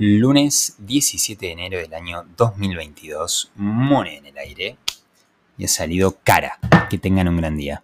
lunes 17 de enero del año 2022. Moneda en el aire. Y ha salido cara. Que tengan un gran día.